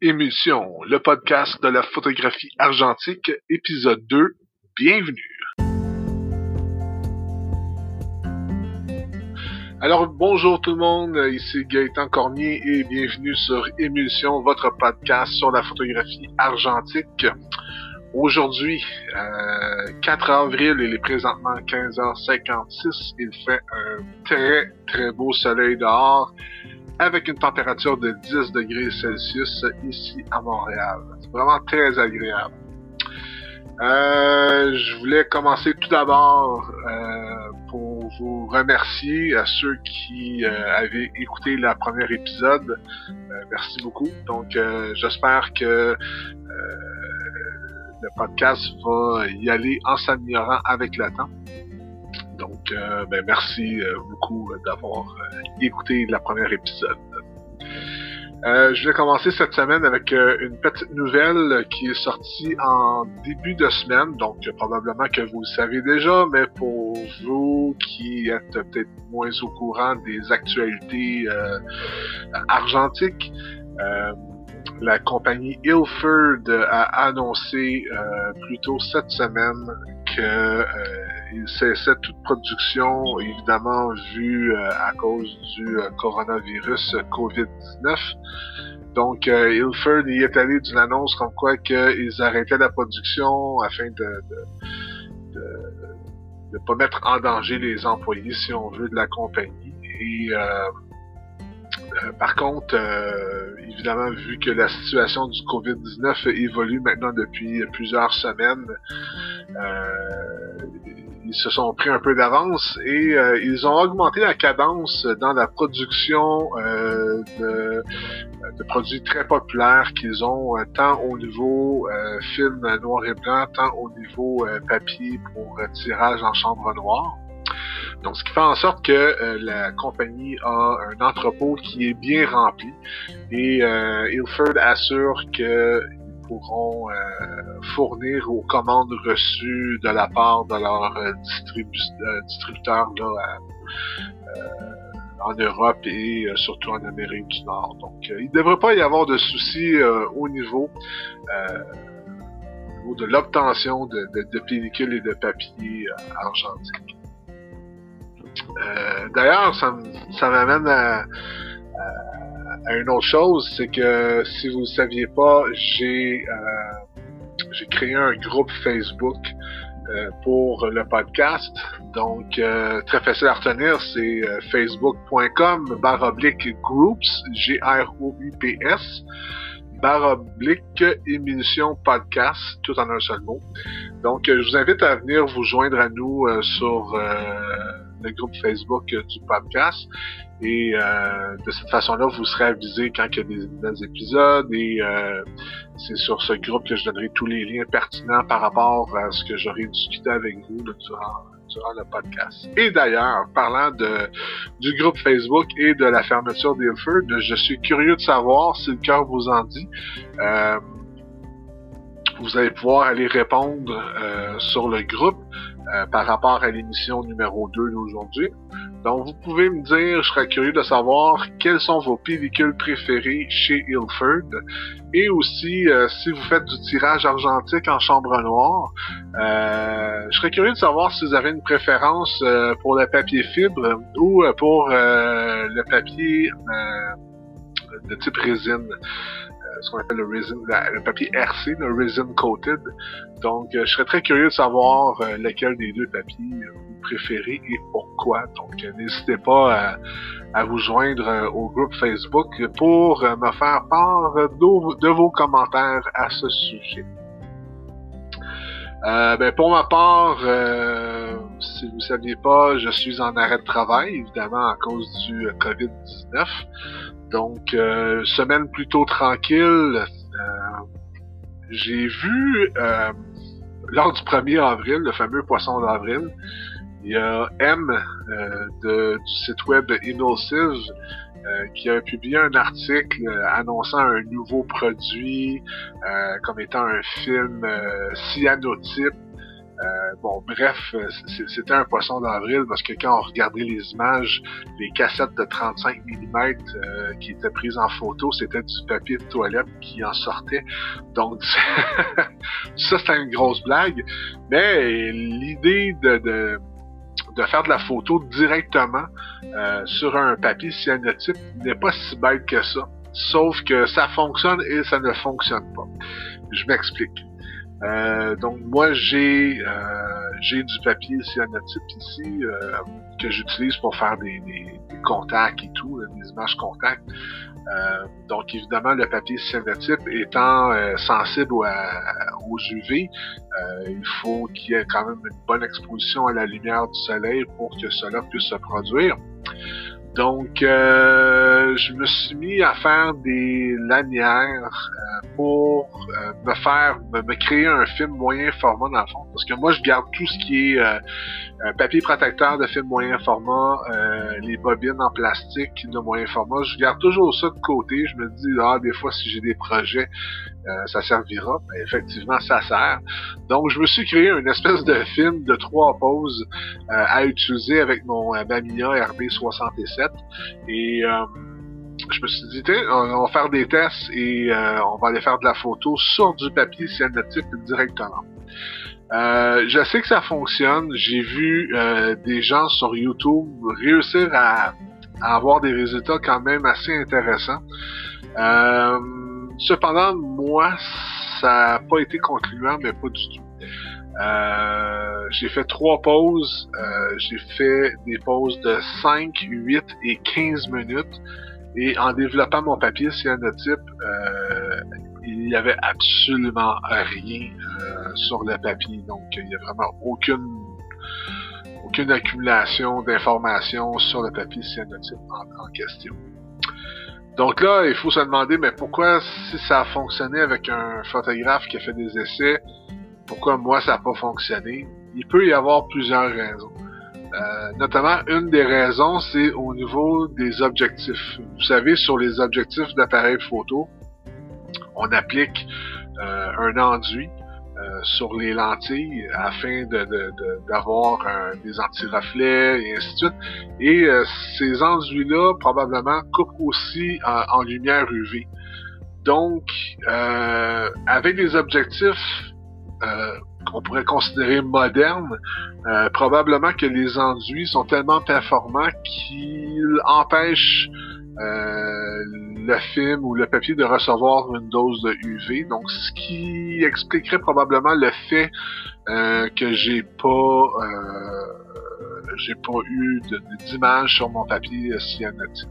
Émission, le podcast de la photographie argentique, épisode 2. Bienvenue. Alors bonjour tout le monde, ici Gaëtan Cormier et bienvenue sur Émulsion, votre podcast sur la photographie argentique. Aujourd'hui, euh, 4 avril, il est présentement 15h56. Il fait un très très beau soleil dehors avec une température de 10 degrés Celsius ici à Montréal. C'est vraiment très agréable. Euh, je voulais commencer tout d'abord euh, pour vous remercier à ceux qui euh, avaient écouté la première épisode. Euh, merci beaucoup. Donc, euh, j'espère que le podcast va y aller en s'améliorant avec le temps. Donc, ben, merci beaucoup d'avoir écouté la première épisode. Euh, je vais commencer cette semaine avec euh, une petite nouvelle qui est sortie en début de semaine, donc probablement que vous le savez déjà, mais pour vous qui êtes peut-être moins au courant des actualités euh, argentiques, la compagnie Ilford a annoncé plus tôt cette semaine que il cessait toute production, évidemment, vu euh, à cause du euh, coronavirus COVID-19. Donc, euh, Ilford y est allé d'une annonce comme quoi qu'ils arrêtaient la production afin de, de, de, pas mettre en danger les employés, si on veut, de la compagnie. Et par contre, évidemment, vu que la situation du COVID-19 évolue maintenant depuis plusieurs semaines, ils se sont pris un peu d'avance et euh, ils ont augmenté la cadence dans la production euh, de, produits très populaires qu'ils ont euh, tant au niveau film noir et blanc, tant au niveau papier pour tirage en chambre noire. Donc, ce qui fait en sorte que la compagnie a un entrepôt qui est bien rempli et Ilford assure que pourront euh, fournir aux commandes reçues de la part de leurs euh, euh, distributeurs en Europe et surtout en Amérique du Nord. Donc, il ne devrait pas y avoir de soucis au niveau de l'obtention de, pellicules et de papier argentique. D'ailleurs, ça m'amène à, une autre chose, c'est que si vous ne saviez pas, j'ai euh, j'ai créé un groupe Facebook euh, pour le podcast. Donc, euh, très facile à retenir, c'est facebook.com barre oblique groups, G-R-O-U-P-S, barre oblique émission podcast, tout en un seul mot. Donc, je vous invite à venir vous joindre à nous sur le groupe Facebook du podcast. Et euh, de cette façon-là, vous serez avisé quand il y a des épisodes. Et euh, c'est sur ce groupe que je donnerai tous les liens pertinents par rapport à ce que j'aurai discuté avec vous durant, le podcast. Et d'ailleurs, parlant du groupe Facebook et de la fermeture d'Ilford, je suis curieux de savoir si le cœur vous en dit. Euh, vous allez pouvoir aller répondre euh, sur le groupe euh, par rapport à l'émission numéro 2 d'aujourd'hui. Donc, vous pouvez me dire, je serais curieux de savoir quelles sont vos pellicules préférées chez Ilford et aussi euh, si vous faites du tirage argentique en chambre noire. Euh, je serais curieux de savoir si vous avez une préférence pour le papier fibre ou pour le papier de type résine ce qu'on appelle le resin, le papier RC, le resin coated. Donc, je serais très curieux de savoir lequel des deux papiers préféré et pourquoi. Donc, euh, n'hésitez pas à, vous joindre euh, au groupe Facebook pour euh, me faire part de, vos commentaires à ce sujet. ben pour ma part, si vous ne saviez pas, je suis en arrêt de travail, évidemment à cause du COVID-19. Donc, semaine plutôt tranquille. J'ai vu lors du 1er avril, le fameux poisson d'avril, il y a M euh, de, du site web Emulsive euh, qui a publié un article euh, annonçant un nouveau produit comme étant un film cyanotype Euh, bon, bref, c'était un poisson d'avril parce que quand on regardait les images, les cassettes de 35 mm qui étaient prises en photo, c'était du papier de toilette qui en sortait. Donc, ça, c'était une grosse blague. Mais l'idée de, de de faire de la photo directement euh, sur un papier cyanotype n'est pas si bête que ça. Sauf que ça fonctionne et ça ne fonctionne pas. Je m'explique. Euh, donc moi j'ai euh, j'ai du papier cyanotype ici que j'utilise pour faire des, des, contacts et tout, des images contacts. Euh, donc évidemment, le papier cyanotype étant euh, sensible aux UV, euh, il faut qu'il y ait quand même une bonne exposition à la lumière du soleil pour que cela puisse se produire. Donc, euh, je me suis mis à faire des lanières euh, pour euh, me faire, me, créer un film moyen format dans le fond. Parce que moi, je garde tout ce qui est papier protecteur de film moyen format, les bobines en plastique de moyen format. Je garde toujours ça de côté. Je me dis, ah, des fois, si j'ai des projets, ça servira. Ben, effectivement, ça sert. Donc, je me suis créé une espèce de film de trois poses à utiliser avec mon Bamiya RB67. Et euh, je me suis dit, on va faire des tests et euh, on va aller faire de la photo sur du papier cyanotype directement. Euh, je sais que ça fonctionne. J'ai vu des gens sur YouTube réussir à, avoir des résultats quand même assez intéressants. cependant, moi, ça n'a pas été concluant, mais pas du tout. Euh, j'ai fait trois pauses. Euh, j'ai fait des pauses de 5, 8 et 15 minutes. Et en développant mon papier cyanotype, euh, il n'y avait absolument rien euh, sur le papier. Donc, il n'y a vraiment aucune, aucune accumulation d'informations sur le papier cyanotype en, en question. Donc là, il faut se demander, mais pourquoi si ça a fonctionné avec un photographe qui a fait des essais, pourquoi moi ça n'a pas fonctionné. Il peut y avoir plusieurs raisons. Euh, notamment, une des raisons, c'est au niveau des objectifs. Vous savez, sur les objectifs d'appareil photo, on applique euh, un enduit euh, sur les lentilles afin d'avoir de, des anti-reflets et ainsi de suite. Et ces enduits-là, probablement, coupent aussi en, en lumière UV. Donc, avec des objectifs qu'on pourrait considérer moderne, euh, probablement que les enduits sont tellement performants qu'ils empêchent euh, le film ou le papier de recevoir une dose de UV. Donc, ce qui expliquerait probablement le fait que j'ai pas j'ai pas eu d'image sur mon papier cyanotique.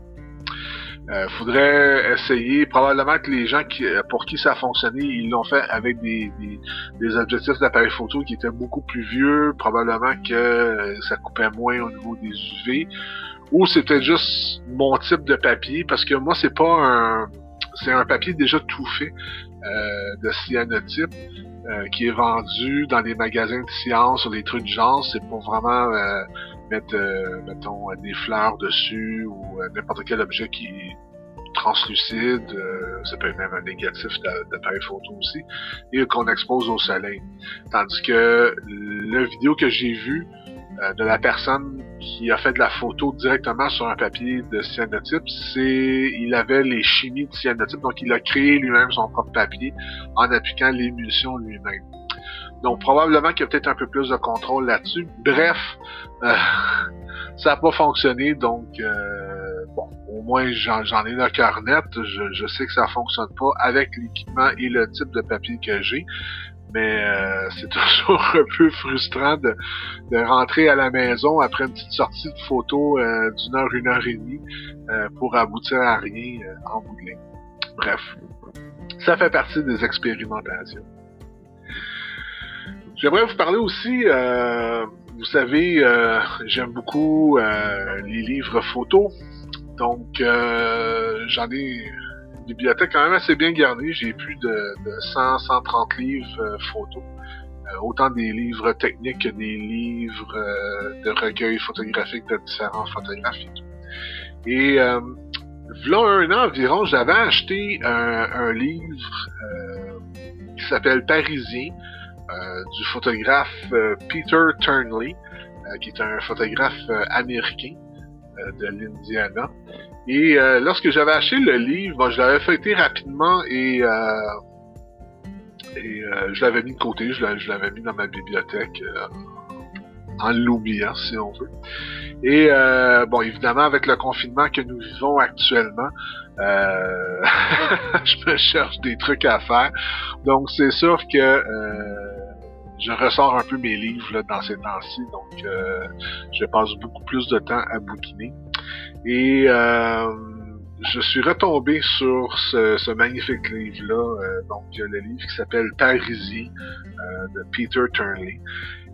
Euh, faudrait essayer. Probablement que les gens qui, euh, pour qui ça a fonctionné, ils l'ont fait avec des, des, objectifs d'appareil photo qui étaient beaucoup plus vieux. Probablement que euh, ça coupait moins au niveau des UV. Ou c'était juste mon type de papier, parce que moi, c'est pas un. C'est un papier déjà tout fait euh, de cyanotype qui est vendu dans les magasins de science ou les trucs de genre. C'est pour vraiment mettre, euh, mettons, des fleurs dessus ou euh, n'importe quel objet qui est translucide, euh, ça peut être même un négatif d'appareil photo aussi, et qu'on expose au soleil. Tandis que la vidéo que j'ai vue de la personne qui a fait de la photo directement sur un papier de cyanotype, c'est il avait les chimies de cyanotype, donc il a créé lui-même son propre papier en appliquant l'émulsion lui-même. Donc probablement qu'il y a peut-être un peu plus de contrôle là-dessus. Bref, euh, ça n'a pas fonctionné, donc euh, bon, au moins j'en ai le cœur net. Je, sais que ça fonctionne pas avec l'équipement et le type de papier que j'ai. Mais euh, c'est toujours un peu frustrant de, rentrer à la maison après une petite sortie de photo d'une heure, une heure et demie pour aboutir à rien en bout de. Bref, ça fait partie des expérimentations. J'aimerais vous parler aussi, euh, vous savez, euh, j'aime beaucoup euh, les livres photos. Donc, j'en ai une bibliothèque quand même assez bien garnie. J'ai plus de, 100, 130 livres photos. autant des livres techniques que des livres de recueils photographiques de différents photographes et. Et là un an environ, j'avais acheté un livre qui s'appelle Parisien du photographe Peter Turnley, qui est un photographe américain de l'Indiana. Et lorsque j'avais acheté le livre, je l'avais feuilleté rapidement et, et je l'avais mis de côté, je l'avais mis dans ma bibliothèque en l'oubliant, si on veut. Et euh, bon, évidemment, avec le confinement que nous vivons actuellement, euh, je me cherche des trucs à faire. Donc, c'est sûr que euh, je ressors un peu mes livres dans ces temps-ci. Donc, euh, je passe beaucoup plus de temps à bouquiner. Et euh, je suis retombé sur ce, magnifique livre-là, donc le livre qui s'appelle Parisie de Peter Turnley.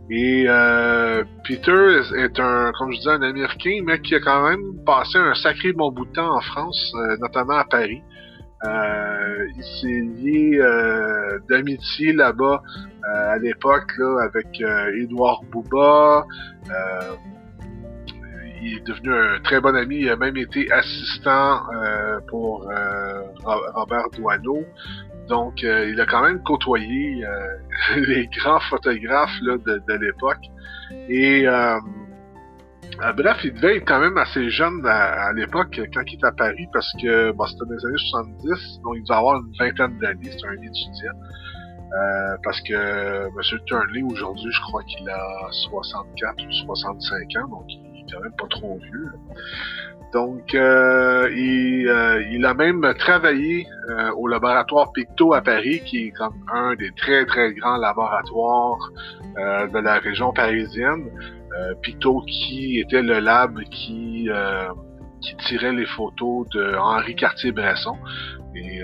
Et euh, Peter est un, comme je disais, un Américain, mais qui a quand même passé un sacré bon bout de temps en France, euh, notamment à Paris. Euh, il s'est lié euh, d'amitié là-bas à l'époque là, avec Édouard Bouba. il est devenu un très bon ami. Il a même été assistant pour Robert Doisneau. Donc, euh, il a quand même côtoyé euh, les grands photographes de, de l'époque. Et euh, bref, il devait être quand même assez jeune à, l'époque quand il était à Paris parce que c'était dans les années 70, donc il devait avoir une vingtaine d'années, c'était un étudiant. parce que M. Turnley, aujourd'hui, je crois qu'il a 64 ou 65 ans, donc il est quand même pas trop vieux. Donc, euh, il, euh, il, a même travaillé euh, au laboratoire Picto à Paris, qui est comme un des très très grands laboratoires de la région parisienne. Picto qui était le lab qui qui tirait les photos de Henri Cartier-Bresson. Et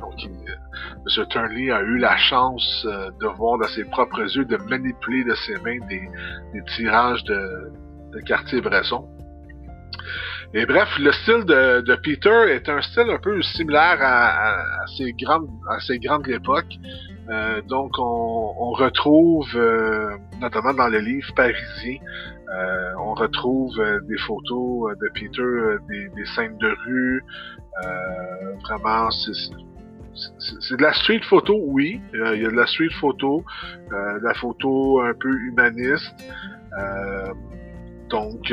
donc, M. Turnley a eu la chance de voir de ses propres yeux, de manipuler de ses mains des, des tirages de, de Cartier-Bresson. Et bref, le style de, Peter est un style un peu similaire à, à, ces grandes à ces grandes époques. Euh, donc on, retrouve euh, notamment dans le livre Parisien, euh, on retrouve des photos de Peter, des, des scènes de rue. vraiment, c'est de la street photo, oui. Il y a de la street photo, de la photo un peu humaniste. donc,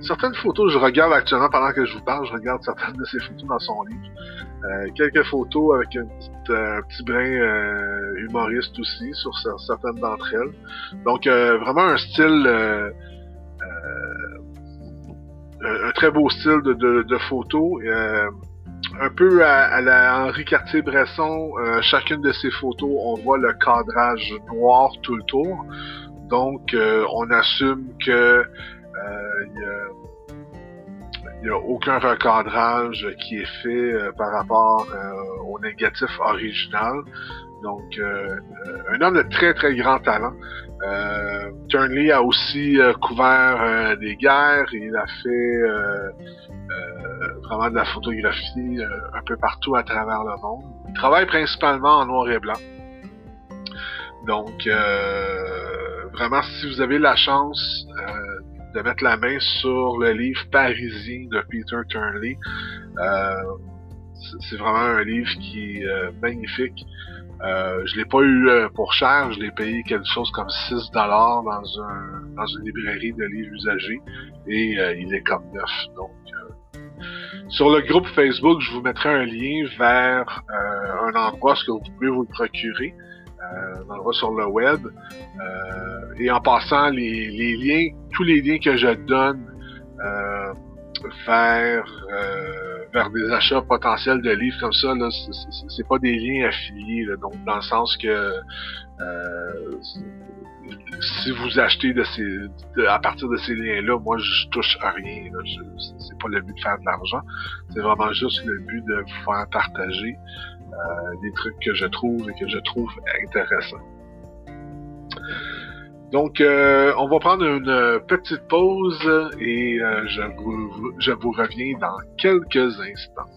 certaines photos, je regarde actuellement pendant que je vous parle, je regarde certaines de ces photos dans son livre. Euh, quelques photos avec un petit, euh, petit brin euh, humoriste aussi sur certaines d'entre elles. Donc vraiment un style, un très beau style de, de, photos. un peu à, Henri Cartier-Bresson, chacune de ces photos, on voit le cadrage noir tout le tour. Donc, on assume que il n'y a, aucun recadrage qui est fait euh, par rapport euh, au négatif original. Donc, euh, un homme de très, très grand talent. Turnley a aussi couvert des guerres. Il a fait vraiment de la photographie un peu partout à travers le monde. Il travaille principalement en noir et blanc. Donc, vraiment, si vous avez la chance de mettre la main sur le livre Parisien de Peter Turnley. Euh, c'est vraiment un livre qui est euh, magnifique. Euh, je l'ai pas eu euh, pour cher, je l'ai payé quelque chose comme 6 dollars dans un dans une librairie de livres usagés et il est comme neuf. Donc sur le groupe Facebook, je vous mettrai un lien vers un endroit où vous pouvez vous le procurer. Euh, on endroit sur le web. Euh, et en passant, les, les, liens, tous les liens que je donne euh, vers, vers des achats potentiels de livres comme ça, là, c'est pas des liens affiliés. donc, dans le sens que si vous achetez de ces, à partir de ces liens-là, moi je touche à rien. C'est pas le but de faire de l'argent. C'est vraiment juste le but de vous faire partager euh, des trucs que je trouve et que je trouve intéressants. Donc, euh, on va prendre une petite pause et euh, je vous reviens dans quelques instants.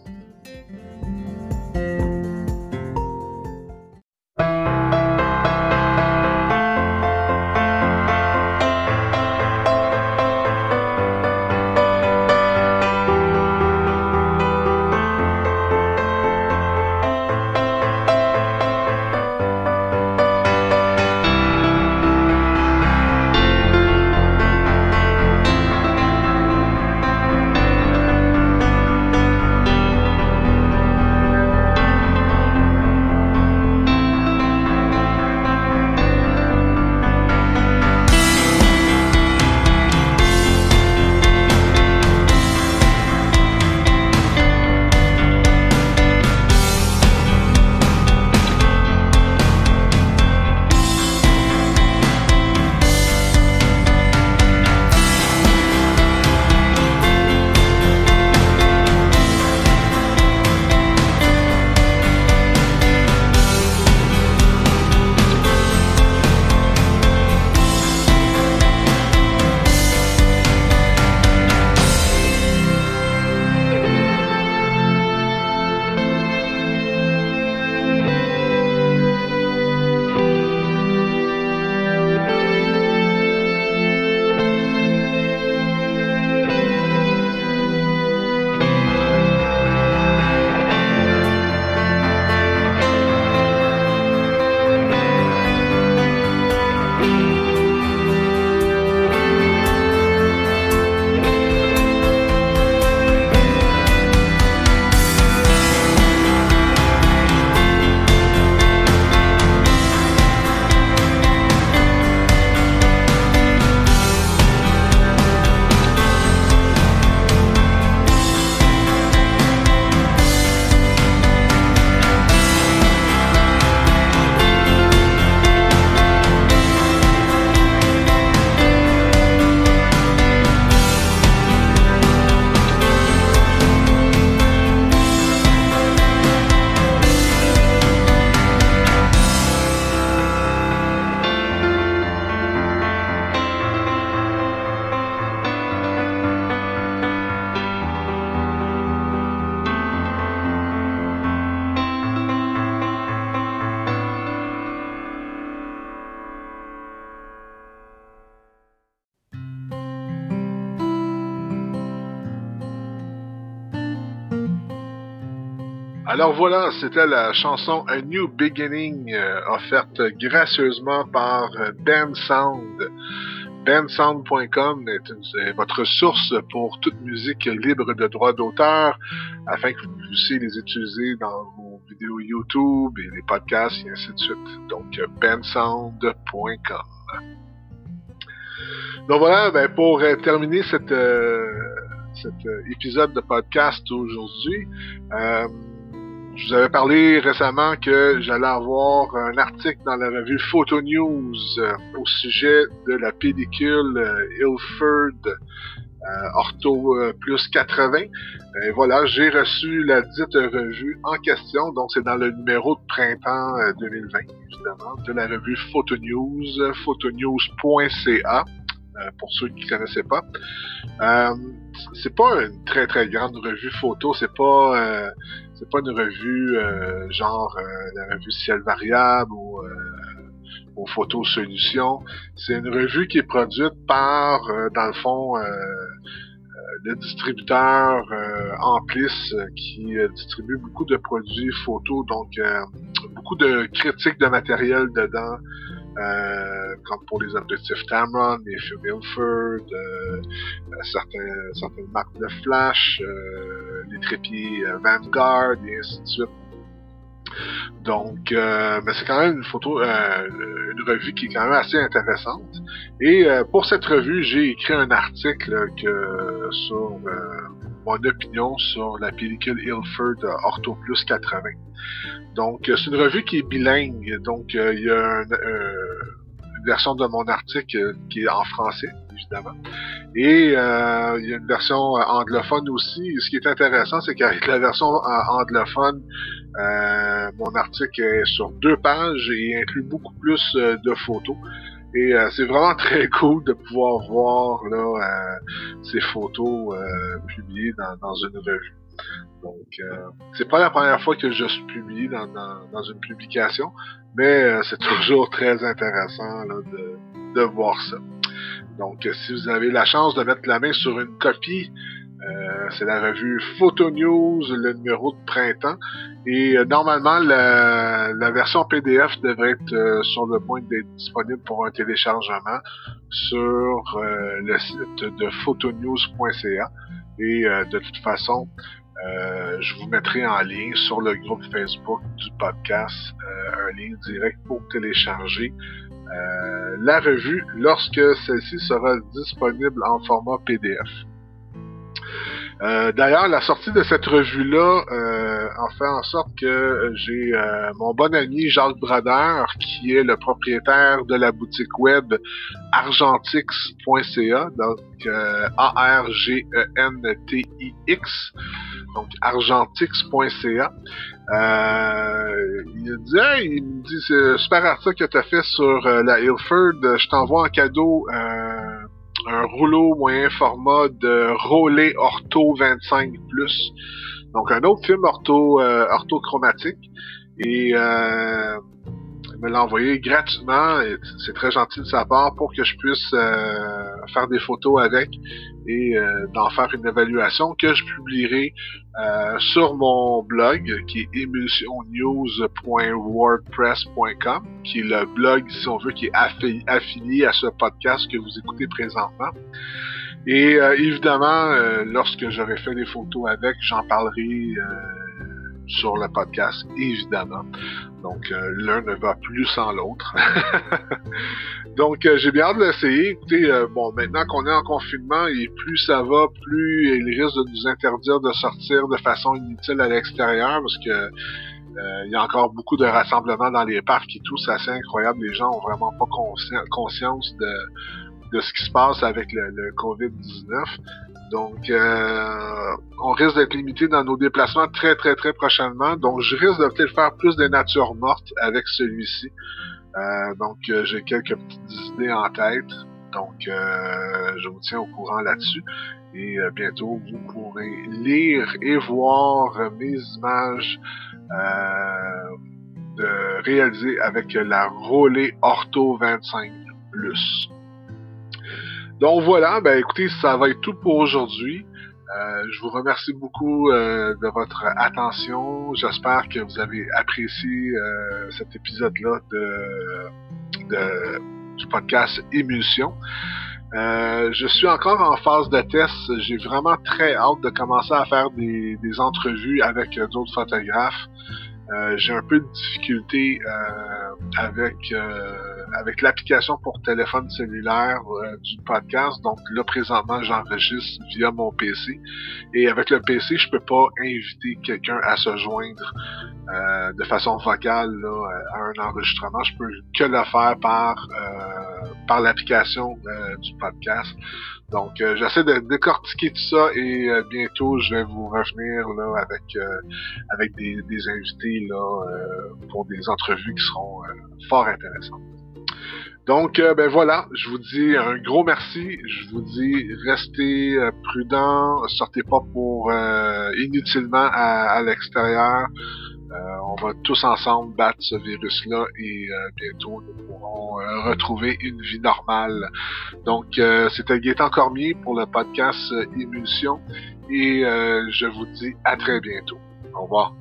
Alors voilà, c'était la chanson A New Beginning euh, offerte gracieusement par euh, Ben Sound. Est, votre source pour toute musique libre de droit d'auteur afin que vous puissiez les utiliser dans vos vidéos YouTube et les podcasts et ainsi de suite. Donc bensound.com. Donc voilà, ben, pour euh, terminer cet épisode de podcast aujourd'hui, je vous avais parlé récemment que j'allais avoir un article dans la revue Photo News euh, au sujet de la pellicule euh, Ilford euh, Ortho Plus 80. Et voilà, j'ai reçu la dite revue en question. Donc, c'est dans le numéro de printemps 2020, évidemment, de la revue Photo News, photonews.ca. pour ceux qui ne connaissaient pas. C'est pas une très très grande revue photo, c'est pas c'est pas une revue euh, genre euh, la revue Ciel Variable ou aux euh, Photos Solutions. C'est une revue qui est produite par, dans le fond, le distributeur Amplis qui distribue beaucoup de produits photos, donc beaucoup de critiques de matériel dedans. comme pour les objectifs Tamron, les films Ilford, certains, certaines marques de flash, les trépieds euh, Vanguard et ainsi de suite. Donc, euh, mais c'est quand même une photo, euh, une revue qui est quand même assez intéressante. Et pour cette revue, j'ai écrit un article que, sur mon opinion sur la pellicule Ilford Ortho Plus 80. Donc, c'est une revue qui est bilingue. Donc, il y a une version de mon article qui est en français évidemment. Et euh, il y a une version euh, anglophone aussi. ce qui est intéressant, c'est qu'avec la version euh, anglophone, mon article est sur deux pages et inclut beaucoup plus de photos. Et c'est vraiment très cool de pouvoir voir là, ces photos publiées dans, une revue. Donc, c'est pas la première fois que je suis publié dans, dans, une publication, mais c'est toujours très intéressant de, de voir ça. Donc, si vous avez la chance de mettre la main sur une copie, euh, c'est la revue Photo News, le numéro de printemps. Et euh, normalement, la, version PDF devrait être euh, sur le point d'être disponible pour un téléchargement sur le site de photonews.ca. Et de toute façon, je vous mettrai en lien sur le groupe Facebook du podcast un lien direct pour télécharger euh, la revue lorsque celle-ci sera disponible en format PDF. Euh, d'ailleurs, la sortie de cette revue-là euh, en fait en sorte que j'ai mon bon ami Jacques Brader, qui est le propriétaire de la boutique web argentix.ca, donc A-R-G-E-N-T-I-X, donc argentix.ca. Euh, il dit, il me dit, c'est super article que tu as fait sur euh, la Ilford. Je t'envoie en cadeau euh, un rouleau moyen format de Rollet Ortho 25 Donc un autre film ortho, orthochromatique. Et me l'a envoyé gratuitement. C'est très gentil de sa part pour que je puisse euh, faire des photos avec et euh, d'en faire une évaluation que je publierai euh, sur mon blog qui est emulsionnews.wordpress.com qui est le blog, si on veut, qui est affilié à ce podcast que vous écoutez présentement. Et évidemment, lorsque j'aurai fait des photos avec, j'en parlerai sur le podcast, évidemment. Donc, euh, l'un ne va plus sans l'autre. Donc, euh, j'ai bien hâte de l'essayer. Écoutez, euh, bon, maintenant qu'on est en confinement, et plus ça va, plus il risque de nous interdire de sortir de façon inutile à l'extérieur, parce que il y a encore beaucoup de rassemblements dans les parcs et tout. C'est incroyable. Les gens ont vraiment pas conscience de, ce qui se passe avec le COVID-19. Donc, euh, on risque d'être limité dans nos déplacements très, très, très prochainement. Donc, je risque de peut-être faire plus de nature morte avec celui-ci. Euh, donc, euh, j'ai quelques petites idées en tête. Donc, je vous tiens au courant là-dessus. Et bientôt, vous pourrez lire et voir mes images réalisées avec la Rollet Ortho 25 Plus. Donc voilà, ben écoutez, ça va être tout pour aujourd'hui. Euh, je vous remercie beaucoup euh, de votre attention. J'espère que vous avez apprécié euh, cet épisode-là de, du podcast Émulsion. je suis encore en phase de test. J'ai vraiment très hâte de commencer à faire des, des entrevues avec d'autres photographes. Euh, j'ai un peu de difficulté euh, avec euh, avec l'application pour téléphone cellulaire du podcast. Donc là, présentement, j'enregistre via mon PC. Et avec le PC, je peux pas inviter quelqu'un à se joindre de façon vocale là, à un enregistrement. Je peux que le faire par par l'application du podcast. Donc, euh, j'essaie de décortiquer tout ça et euh, bientôt, je vais vous revenir là avec euh, avec des, des, invités là pour des entrevues qui seront fort intéressantes. Donc, ben voilà, je vous dis un gros merci. Je vous dis restez prudents, sortez pas pour inutilement à, l'extérieur. Euh, on va tous ensemble battre ce virus-là et euh, bientôt nous pourrons euh, retrouver une vie normale. Donc, c'était Gaëtan Cormier pour le podcast Émulsion et je vous dis à très bientôt. Au revoir.